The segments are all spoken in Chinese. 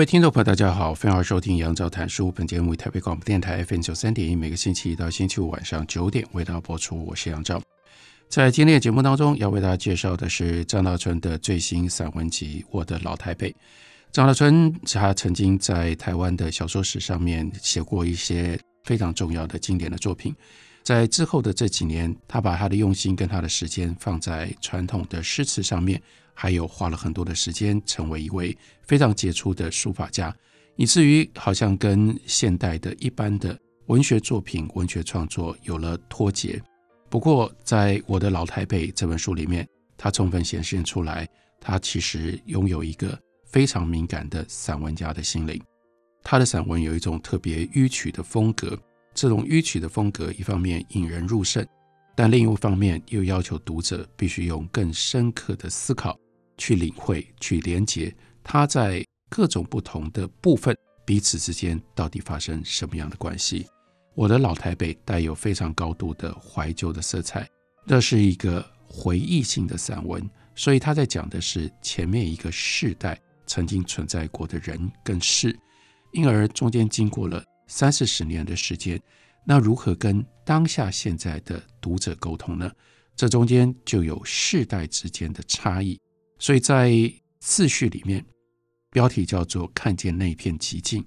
各位听众朋友，大家好，欢迎收听杨照谈书。本节目为台北广播电台 FM 九三点一，每个星期一到星期五晚上九点为大家播出。我是杨照。在今天的节目当中，要为大家介绍的是张大春的最新散文集《我的老台北》。张大春他曾经在台湾的小说史上面写过一些非常重要的经典的作品，在之后的这几年，他把他的用心跟他的时间放在传统的诗词上面。还有花了很多的时间，成为一位非常杰出的书法家，以至于好像跟现代的一般的文学作品、文学创作有了脱节。不过，在我的老台北这本书里面，他充分显现出来，他其实拥有一个非常敏感的散文家的心灵。他的散文有一种特别迂曲的风格，这种迂曲的风格，一方面引人入胜，但另一方面又要求读者必须用更深刻的思考。去领会、去连接，它在各种不同的部分彼此之间到底发生什么样的关系？我的老台北带有非常高度的怀旧的色彩，这是一个回忆性的散文，所以他在讲的是前面一个世代曾经存在过的人跟事，因而中间经过了三四十年的时间，那如何跟当下现在的读者沟通呢？这中间就有世代之间的差异。所以在次序里面，标题叫做《看见那片寂静》。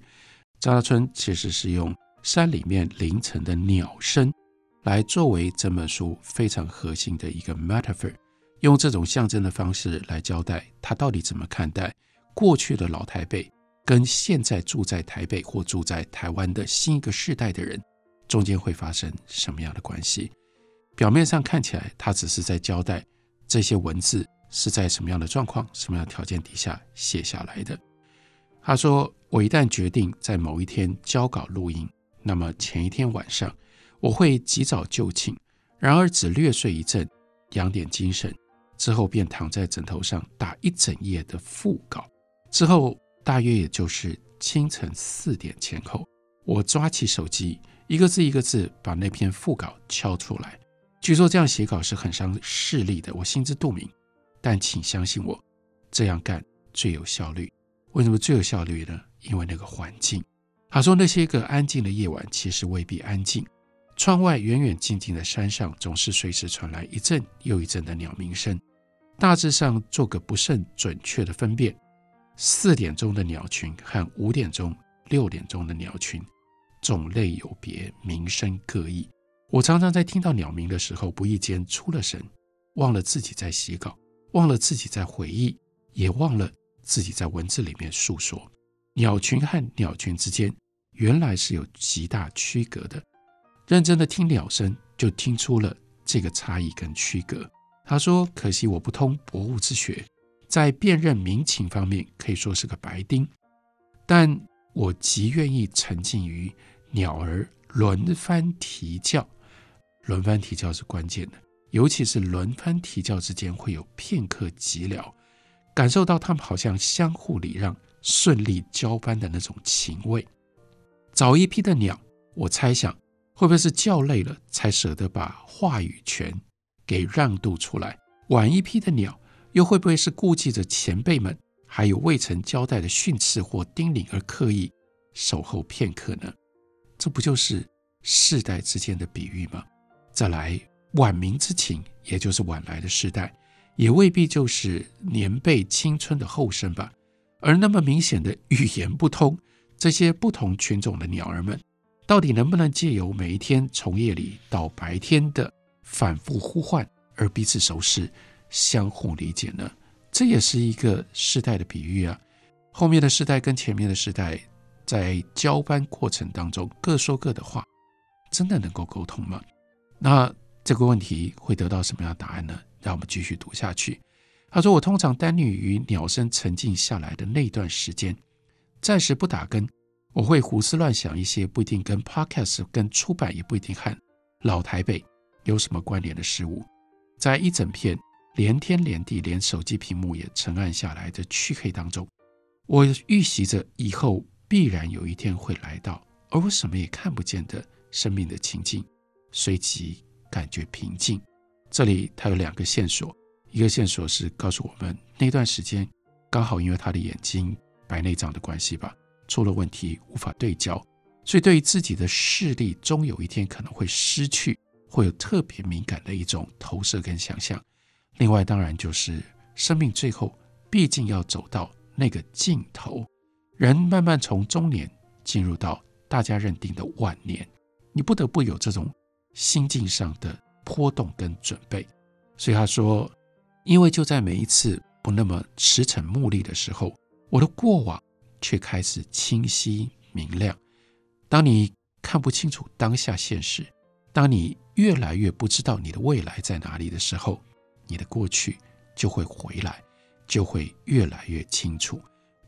张大春其实是用山里面凌晨的鸟声来作为这本书非常核心的一个 metaphor，用这种象征的方式来交代他到底怎么看待过去的老台北跟现在住在台北或住在台湾的新一个世代的人中间会发生什么样的关系。表面上看起来，他只是在交代这些文字。是在什么样的状况、什么样的条件底下写下来的？他说：“我一旦决定在某一天交稿录音，那么前一天晚上我会及早就寝，然而只略睡一阵，养点精神，之后便躺在枕头上打一整夜的腹稿。之后大约也就是清晨四点前后，我抓起手机，一个字一个字把那篇副稿敲出来。据说这样写稿是很伤视力的，我心知肚明。”但请相信我，这样干最有效率。为什么最有效率呢？因为那个环境。他说，那些个安静的夜晚其实未必安静。窗外远远近近的山上总是随时传来一阵又一阵的鸟鸣声。大致上做个不甚准确的分辨：四点钟的鸟群和五点钟、六点钟的鸟群，种类有别，名声各异。我常常在听到鸟鸣的时候，不意间出了神，忘了自己在写稿。忘了自己在回忆，也忘了自己在文字里面诉说。鸟群和鸟群之间原来是有极大区隔的。认真的听鸟声，就听出了这个差异跟区隔。他说：“可惜我不通博物之学，在辨认民情方面可以说是个白丁，但我极愿意沉浸于鸟儿轮番啼叫。轮番啼叫是关键的。”尤其是轮番啼叫之间会有片刻寂寥，感受到他们好像相互礼让、顺利交班的那种情味。早一批的鸟，我猜想会不会是叫累了才舍得把话语权给让渡出来？晚一批的鸟，又会不会是顾忌着前辈们还有未曾交代的训斥或叮咛而刻意守候片刻呢？这不就是世代之间的比喻吗？再来。晚明之情，也就是晚来的世代，也未必就是年辈青春的后生吧。而那么明显的语言不通，这些不同群种的鸟儿们，到底能不能借由每一天从夜里到白天的反复呼唤而彼此熟识、相互理解呢？这也是一个世代的比喻啊。后面的世代跟前面的世代在交班过程当中各说各的话，真的能够沟通吗？那？这个问题会得到什么样的答案呢？让我们继续读下去。他说：“我通常耽溺于鸟声沉静下来的那段时间，暂时不打更。我会胡思乱想一些不一定跟 Podcast、跟出版，也不一定和老台北有什么关联的事物。在一整片连天连地，连手机屏幕也沉暗下来的黢黑当中，我预习着以后必然有一天会来到，而我什么也看不见的生命的情境，随即感觉平静。这里他有两个线索。”一个线索是告诉我们，那段时间刚好因为他的眼睛白内障的关系吧，出了问题，无法对焦，所以对于自己的视力终有一天可能会失去，会有特别敏感的一种投射跟想象。另外，当然就是生命最后毕竟要走到那个尽头，人慢慢从中年进入到大家认定的晚年，你不得不有这种心境上的波动跟准备。所以他说。因为就在每一次不那么驰骋目的的时候，我的过往却开始清晰明亮。当你看不清楚当下现实，当你越来越不知道你的未来在哪里的时候，你的过去就会回来，就会越来越清楚。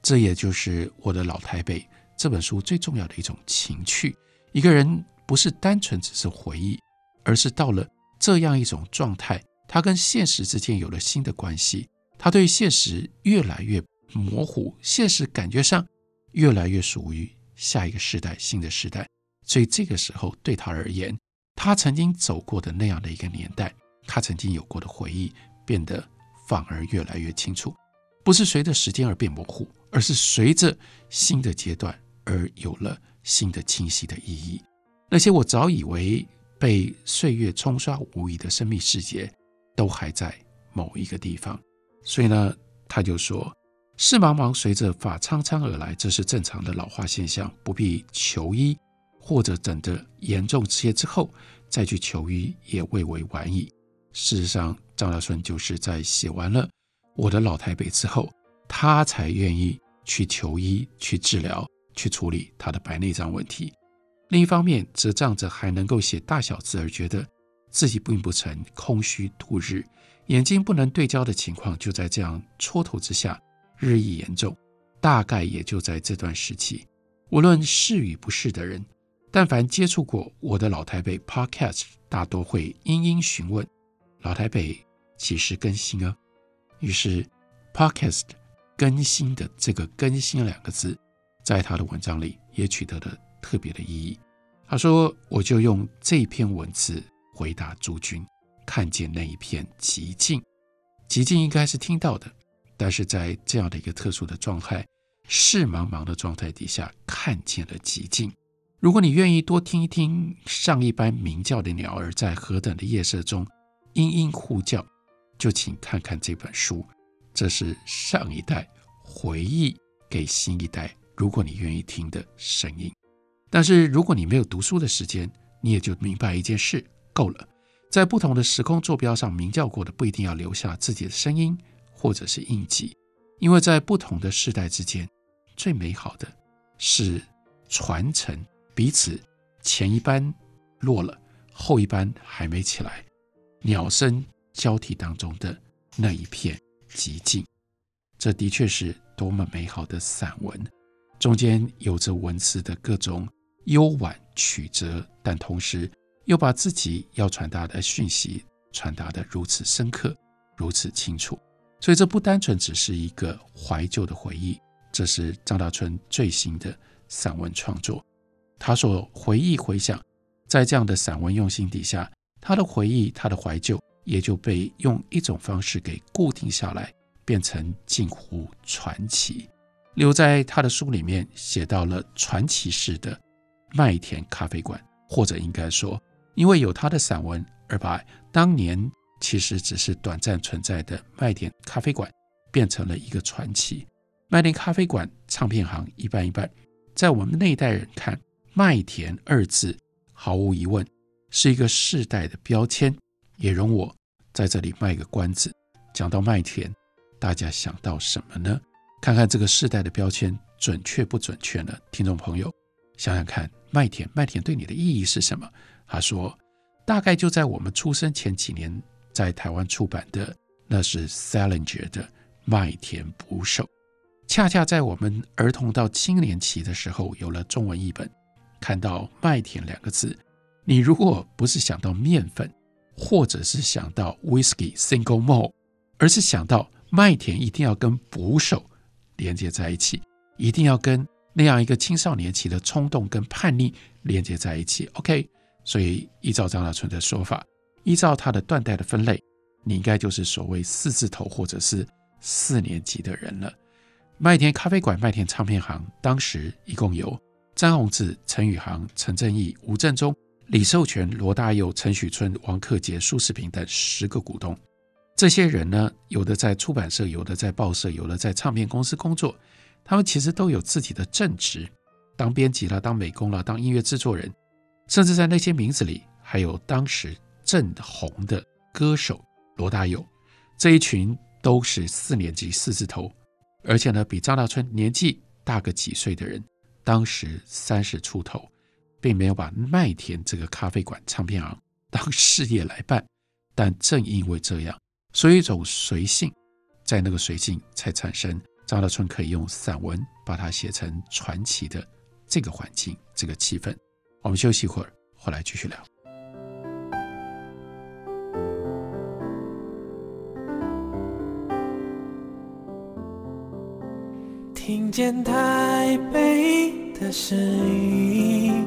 这也就是我的老台北这本书最重要的一种情趣。一个人不是单纯只是回忆，而是到了这样一种状态。他跟现实之间有了新的关系，他对现实越来越模糊，现实感觉上越来越属于下一个时代、新的时代。所以这个时候对他而言，他曾经走过的那样的一个年代，他曾经有过的回忆，变得反而越来越清楚，不是随着时间而变模糊，而是随着新的阶段而有了新的清晰的意义。那些我早以为被岁月冲刷无遗的生命世界。都还在某一个地方，所以呢，他就说：“事茫茫随着发苍苍而来，这是正常的老化现象，不必求医，或者等得严重些之后再去求医，也未为晚矣。”事实上，张大顺就是在写完了《我的老台北》之后，他才愿意去求医、去治疗、去处理他的白内障问题。另一方面，则仗着还能够写大小字而觉得。自己并不曾空虚度日，眼睛不能对焦的情况就在这样蹉跎之下日益严重。大概也就在这段时期，无论是与不是的人，但凡接触过我的老台北 Podcast，大多会殷殷询问：老台北几时更新啊？于是 Podcast 更新的这个“更新”两个字，在他的文章里也取得了特别的意义。他说：“我就用这篇文字。”回答诸君，看见那一片寂静，寂静应该是听到的，但是在这样的一个特殊的状态，事茫茫的状态底下，看见了寂静。如果你愿意多听一听上一般鸣叫的鸟儿在何等的夜色中嘤嘤呼叫，就请看看这本书，这是上一代回忆给新一代，如果你愿意听的声音。但是如果你没有读书的时间，你也就明白一件事。够了，在不同的时空坐标上鸣叫过的，不一定要留下自己的声音或者是印记，因为在不同的世代之间，最美好的是传承彼此前一班落了，后一班还没起来，鸟声交替当中的那一片极静，这的确是多么美好的散文，中间有着文字的各种幽婉曲折，但同时。又把自己要传达的讯息传达得如此深刻，如此清楚，所以这不单纯只是一个怀旧的回忆，这是张大春最新的散文创作。他所回忆回想，在这样的散文用心底下，他的回忆，他的怀旧，也就被用一种方式给固定下来，变成近乎传奇。留在他的书里面写到了传奇式的麦田咖啡馆，或者应该说。因为有他的散文，而把当年其实只是短暂存在的麦田咖啡馆变成了一个传奇。麦田咖啡馆唱片行一半一半，在我们那一代人看，麦田二字毫无疑问是一个世代的标签。也容我在这里卖个关子，讲到麦田，大家想到什么呢？看看这个世代的标签准确不准确呢？听众朋友，想想看，麦田，麦田对你的意义是什么？他说：“大概就在我们出生前几年，在台湾出版的那是 Salinger 的《麦田捕手》。恰恰在我们儿童到青年期的时候，有了中文译本，看到“麦田”两个字，你如果不是想到面粉，或者是想到 Whisky Single Malt，而是想到麦田一定要跟捕手连接在一起，一定要跟那样一个青少年期的冲动跟叛逆连接在一起。OK，所以依照张大春的说法，依照他的断代的分类，你应该就是所谓四字头或者是四年级的人了。麦田咖啡馆、麦田唱片行，当时一共有詹宏志、陈宇航、陈正义、吴振中、李寿全、罗大佑、陈许春、王克杰、苏世平等十个股东。这些人呢，有的在出版社，有的在报社，有的在唱片公司工作。他们其实都有自己的正职，当编辑了，当美工了，当音乐制作人，甚至在那些名字里还有当时正红的歌手罗大佑。这一群都是四年级四字头。而且呢，比张大春年纪大个几岁的人，当时三十出头，并没有把麦田这个咖啡馆、唱片行 当事业来办。但正因为这样，所以一种随性，在那个随性才产生张大春可以用散文把它写成传奇的这个环境、这个气氛。我们休息一会儿，回来继续聊。听见台北的声音，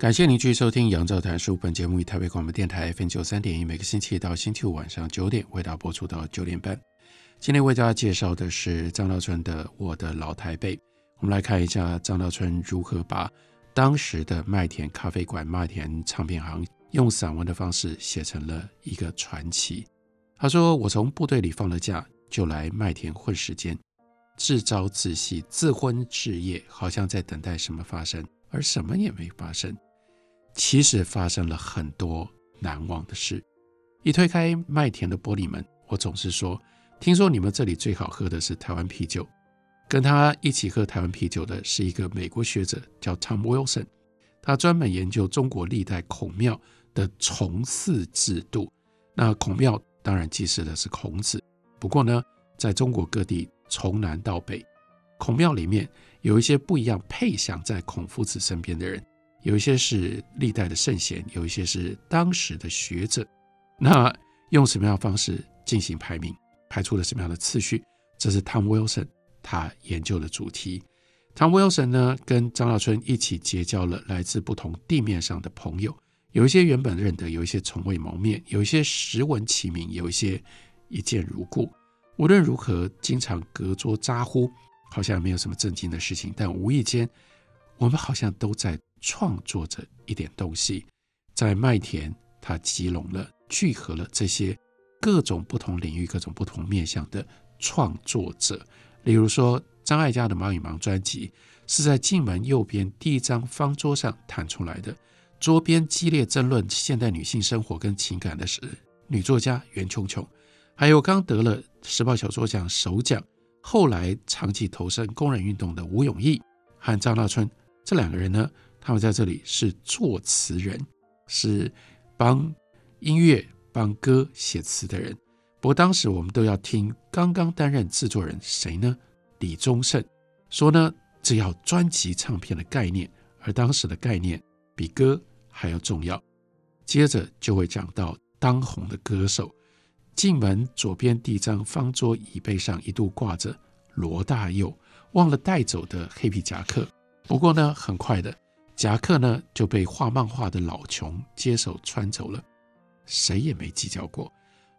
感谢您继续收听《杨照谈书》。本节目以台北广播电台 FM 九三点一，每个星期一到星期五晚上九点为大家播出到九点半。今天为大家介绍的是张道春的《我的老台北》。我们来看一下张道春如何把当时的麦田咖啡馆、麦田唱片行用散文的方式写成了一个传奇。他说：“我从部队里放了假，就来麦田混时间，自朝自夕，自昏至夜，好像在等待什么发生，而什么也没发生。”其实发生了很多难忘的事。一推开麦田的玻璃门，我总是说：“听说你们这里最好喝的是台湾啤酒。”跟他一起喝台湾啤酒的是一个美国学者，叫 Tom Wilson。他专门研究中国历代孔庙的崇祀制度。那孔庙当然祭祀的是孔子，不过呢，在中国各地从南到北，孔庙里面有一些不一样配享在孔夫子身边的人。有一些是历代的圣贤，有一些是当时的学者。那用什么样的方式进行排名，排出了什么样的次序？这是 Tom Wilson 他研究的主题。Tom Wilson 呢，跟张大春一起结交了来自不同地面上的朋友，有一些原本认得，有一些从未谋面，有一些时闻其名，有一些一见如故。无论如何，经常隔桌咋呼，好像没有什么正经的事情，但无意间，我们好像都在。创作着一点东西，在麦田，他集拢了、聚合了这些各种不同领域、各种不同面向的创作者。例如说，张艾嘉的《忙与忙》专辑是在进门右边第一张方桌上弹出来的。桌边激烈争论现代女性生活跟情感的是女作家袁琼琼，还有刚得了时报小说奖首奖，后来长期投身工人运动的吴永义和张大春这两个人呢。他们在这里是作词人，是帮音乐、帮歌写词的人。不过当时我们都要听刚刚担任制作人谁呢？李宗盛说呢，这要专辑唱片的概念，而当时的概念比歌还要重要。接着就会讲到当红的歌手，进门左边第一张方桌椅背上一度挂着罗大佑忘了带走的黑皮夹克。不过呢，很快的。夹克呢就被画漫画的老琼接手穿走了，谁也没计较过。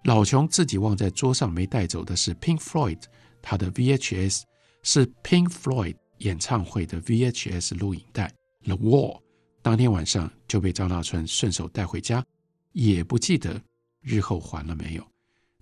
老琼自己忘在桌上没带走的是 Pink Floyd 他的 VHS，是 Pink Floyd 演唱会的 VHS 录影带《The Wall》当天晚上就被张大春顺手带回家，也不记得日后还了没有。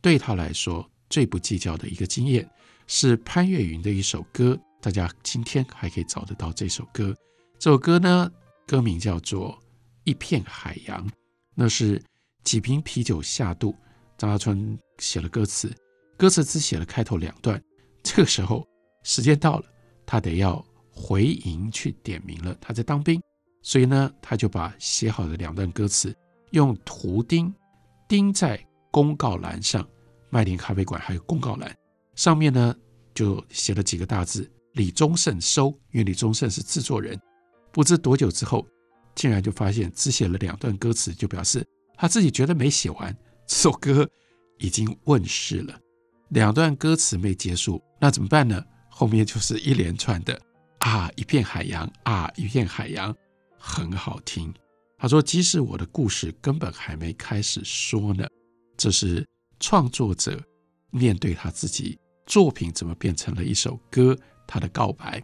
对他来说，最不计较的一个经验是潘越云的一首歌，大家今天还可以找得到这首歌。这首歌呢，歌名叫做《一片海洋》，那是几瓶啤酒下肚，张大春写了歌词，歌词只写了开头两段。这个时候时间到了，他得要回营去点名了。他在当兵，所以呢，他就把写好的两段歌词用图钉钉在公告栏上。麦田咖啡馆还有公告栏上面呢，就写了几个大字：“李宗盛收。”因为李宗盛是制作人。不知多久之后，竟然就发现只写了两段歌词，就表示他自己觉得没写完，这首歌已经问世了。两段歌词没结束，那怎么办呢？后面就是一连串的啊，一片海洋啊，一片海洋，很好听。他说：“即使我的故事根本还没开始说呢，这是。”创作者面对他自己作品怎么变成了一首歌，他的告白。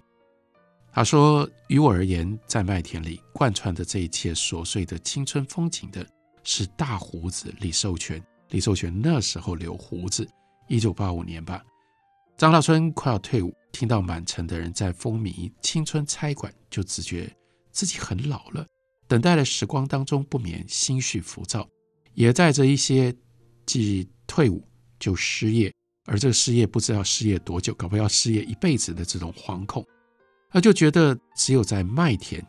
他说：“于我而言，在麦田里贯穿着这一切琐碎的青春风景的是大胡子李寿全。李寿全那时候留胡子，一九八五年吧。张大春快要退伍，听到满城的人在风靡青春差馆，就自觉自己很老了。等待的时光当中，不免心绪浮躁，也带着一些既。”退伍就失业，而这个失业不知道失业多久，搞不好要失业一辈子的这种惶恐，他就觉得只有在麦田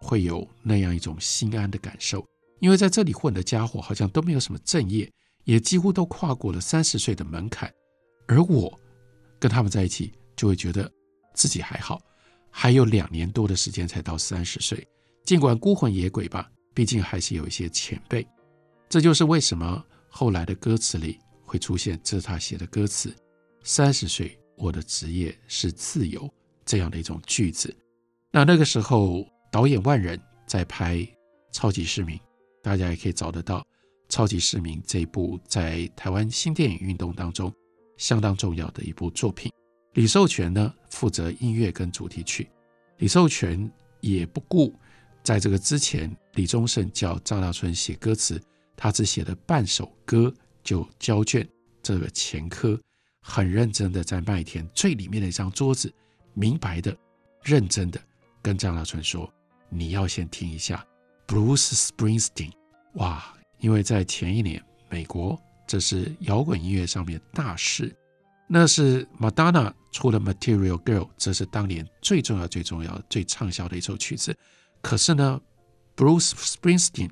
会有那样一种心安的感受，因为在这里混的家伙好像都没有什么正业，也几乎都跨过了三十岁的门槛，而我跟他们在一起，就会觉得自己还好，还有两年多的时间才到三十岁，尽管孤魂野鬼吧，毕竟还是有一些前辈，这就是为什么。后来的歌词里会出现，这是他写的歌词：“三十岁，我的职业是自由。”这样的一种句子。那那个时候，导演万人在拍《超级市民》，大家也可以找得到《超级市民》这一部在台湾新电影运动当中相当重要的一部作品。李寿全呢，负责音乐跟主题曲。李寿全也不顾在这个之前，李宗盛叫张大春写歌词。他只写了半首歌就交卷，这个前科很认真的在麦田最里面的一张桌子，明白的、认真的跟张大春说：“你要先听一下 Bruce Springsteen。”哇，因为在前一年美国这是摇滚音乐上面大事，那是 Madonna 出了 Material Girl，这是当年最重要、最重要、最畅销的一首曲子。可是呢，Bruce Springsteen。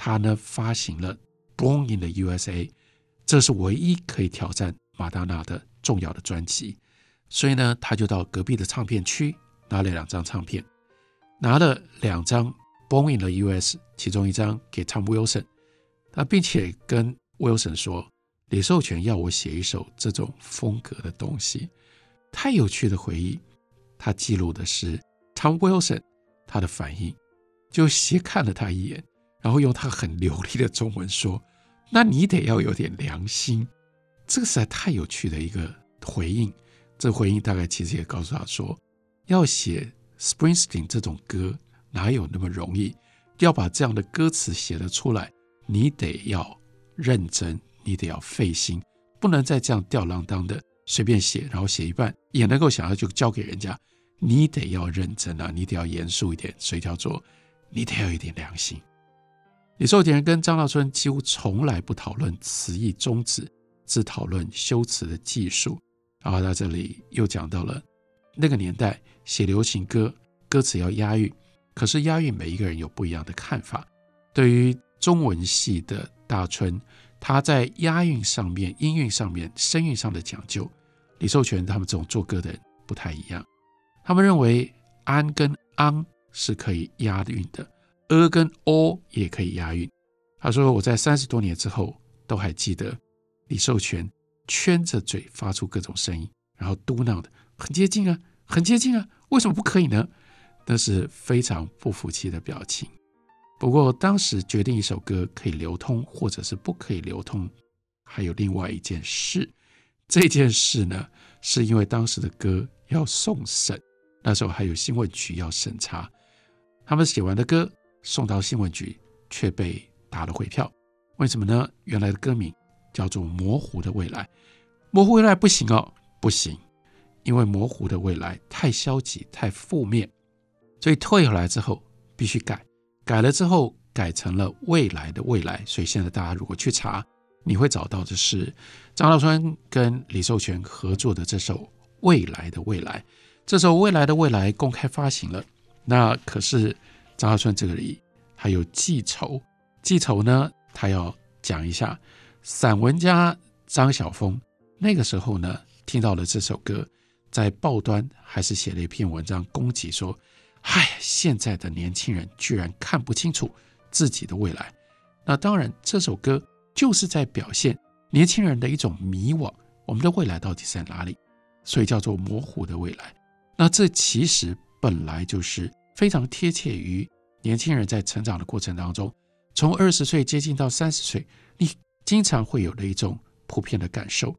他呢发行了《Born in the USA》，这是唯一可以挑战 Madonna 的重要的专辑，所以呢，他就到隔壁的唱片区拿了两张唱片，拿了两张《Born in the US》，其中一张给 Tom Wilson，他并且跟 Wilson 说，李寿全要我写一首这种风格的东西，太有趣的回忆，他记录的是 Tom Wilson 他的反应，就斜看了他一眼。然后用他很流利的中文说：“那你得要有点良心。”这个实在太有趣的一个回应。这回应大概其实也告诉他说：“要写 Springsteen 这种歌哪有那么容易？要把这样的歌词写得出来，你得要认真，你得要费心，不能再这样吊儿郎当的随便写，然后写一半也能够想要就交给人家。你得要认真啊，你得要严肃一点。所以叫做你得要一点良心。”李寿田跟张大春几乎从来不讨论词义宗旨，只讨论修辞的技术。然后到这里又讲到了那个年代写流行歌，歌词要押韵，可是押韵每一个人有不一样的看法。对于中文系的大春，他在押韵上面、音韵上面、声韵上的讲究，李寿全他们这种做歌的人不太一样。他们认为安跟昂是可以押韵的。呃跟哦也可以押韵。他说：“我在三十多年之后都还记得李寿全圈着嘴发出各种声音，然后嘟囔的很接近啊，很接近啊，为什么不可以呢？那是非常不服气的表情。不过当时决定一首歌可以流通或者是不可以流通，还有另外一件事。这件事呢，是因为当时的歌要送审，那时候还有新闻局要审查，他们写完的歌。”送到新闻局，却被打了回票。为什么呢？原来的歌名叫做《模糊的未来》，模糊未来不行哦，不行，因为模糊的未来太消极、太负面，所以退回来之后必须改，改了之后改成了未来的未来。所以现在大家如果去查，你会找到的是张大春跟李寿全合作的这首《未来的未来》。这首《未来的未来》公开发行了，那可是张大春这个里还有记仇，记仇呢？他要讲一下，散文家张晓风那个时候呢，听到了这首歌，在报端还是写了一篇文章攻击说：“唉，现在的年轻人居然看不清楚自己的未来。”那当然，这首歌就是在表现年轻人的一种迷惘，我们的未来到底在哪里？所以叫做模糊的未来。那这其实本来就是非常贴切于年轻人在成长的过程当中。从二十岁接近到三十岁，你经常会有的一种普遍的感受。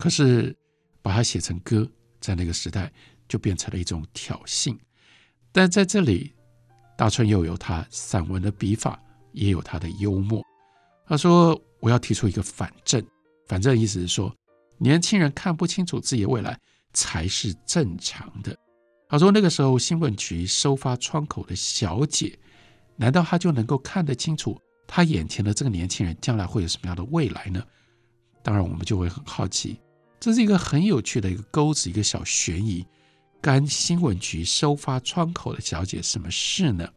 可是把它写成歌，在那个时代就变成了一种挑衅。但在这里，大春又有他散文的笔法，也有他的幽默。他说：“我要提出一个反证，反证意思是说，年轻人看不清楚自己的未来才是正常的。”他说：“那个时候，新闻局收发窗口的小姐。”难道他就能够看得清楚他眼前的这个年轻人将来会有什么样的未来呢？当然，我们就会很好奇，这是一个很有趣的一个钩子，一个小悬疑。干新闻局收发窗口的小姐什么事呢？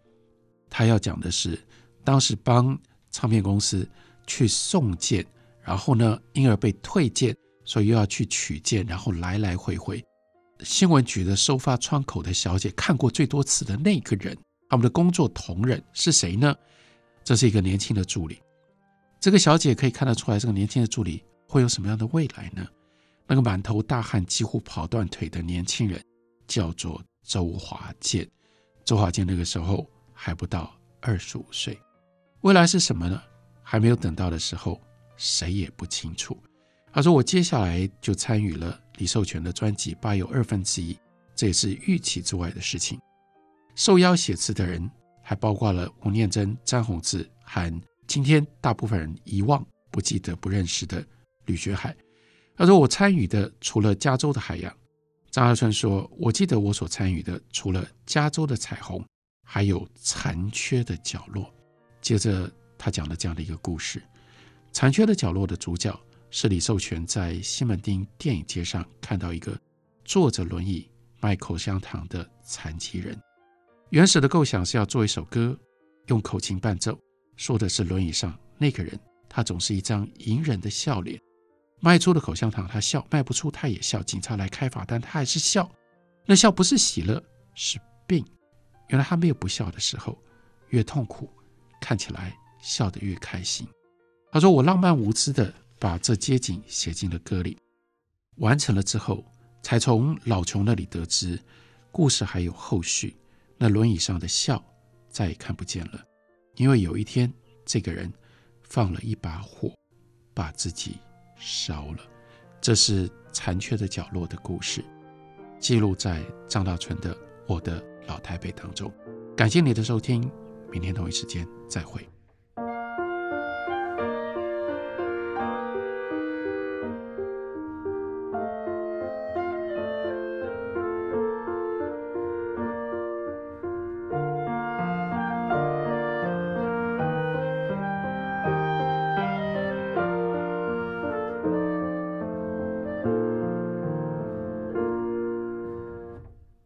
他要讲的是，当时帮唱片公司去送件，然后呢，因而被退件，所以又要去取件，然后来来回回。新闻局的收发窗口的小姐看过最多次的那个人。他们的工作同仁是谁呢？这是一个年轻的助理。这个小姐可以看得出来，这个年轻的助理会有什么样的未来呢？那个满头大汗、几乎跑断腿的年轻人叫做周华健。周华健那个时候还不到二十五岁，未来是什么呢？还没有等到的时候，谁也不清楚。他说：“我接下来就参与了李寿全的专辑《八又二分之一》，这也是预期之外的事情。”受邀写词的人还包括了吴念真、詹宏志和今天大部分人遗忘、不记得、不认识的吕学海。他说：“我参与的除了加州的海洋。”张大春说：“我记得我所参与的除了加州的彩虹，还有残缺的角落。”接着他讲了这样的一个故事：残缺的角落的主角是李寿全在西门町电影街上看到一个坐着轮椅卖口香糖的残疾人。原始的构想是要做一首歌，用口琴伴奏，说的是轮椅上那个人，他总是一张隐忍的笑脸，卖出了口香糖他笑，卖不出他也笑，警察来开罚单他还是笑，那笑不是喜乐，是病。原来他没有不笑的时候，越痛苦，看起来笑得越开心。他说：“我浪漫无知的把这街景写进了歌里，完成了之后，才从老琼那里得知，故事还有后续。”那轮椅上的笑再也看不见了，因为有一天，这个人放了一把火，把自己烧了。这是残缺的角落的故事，记录在张大春的《我的老台北》当中。感谢你的收听，明天同一时间再会。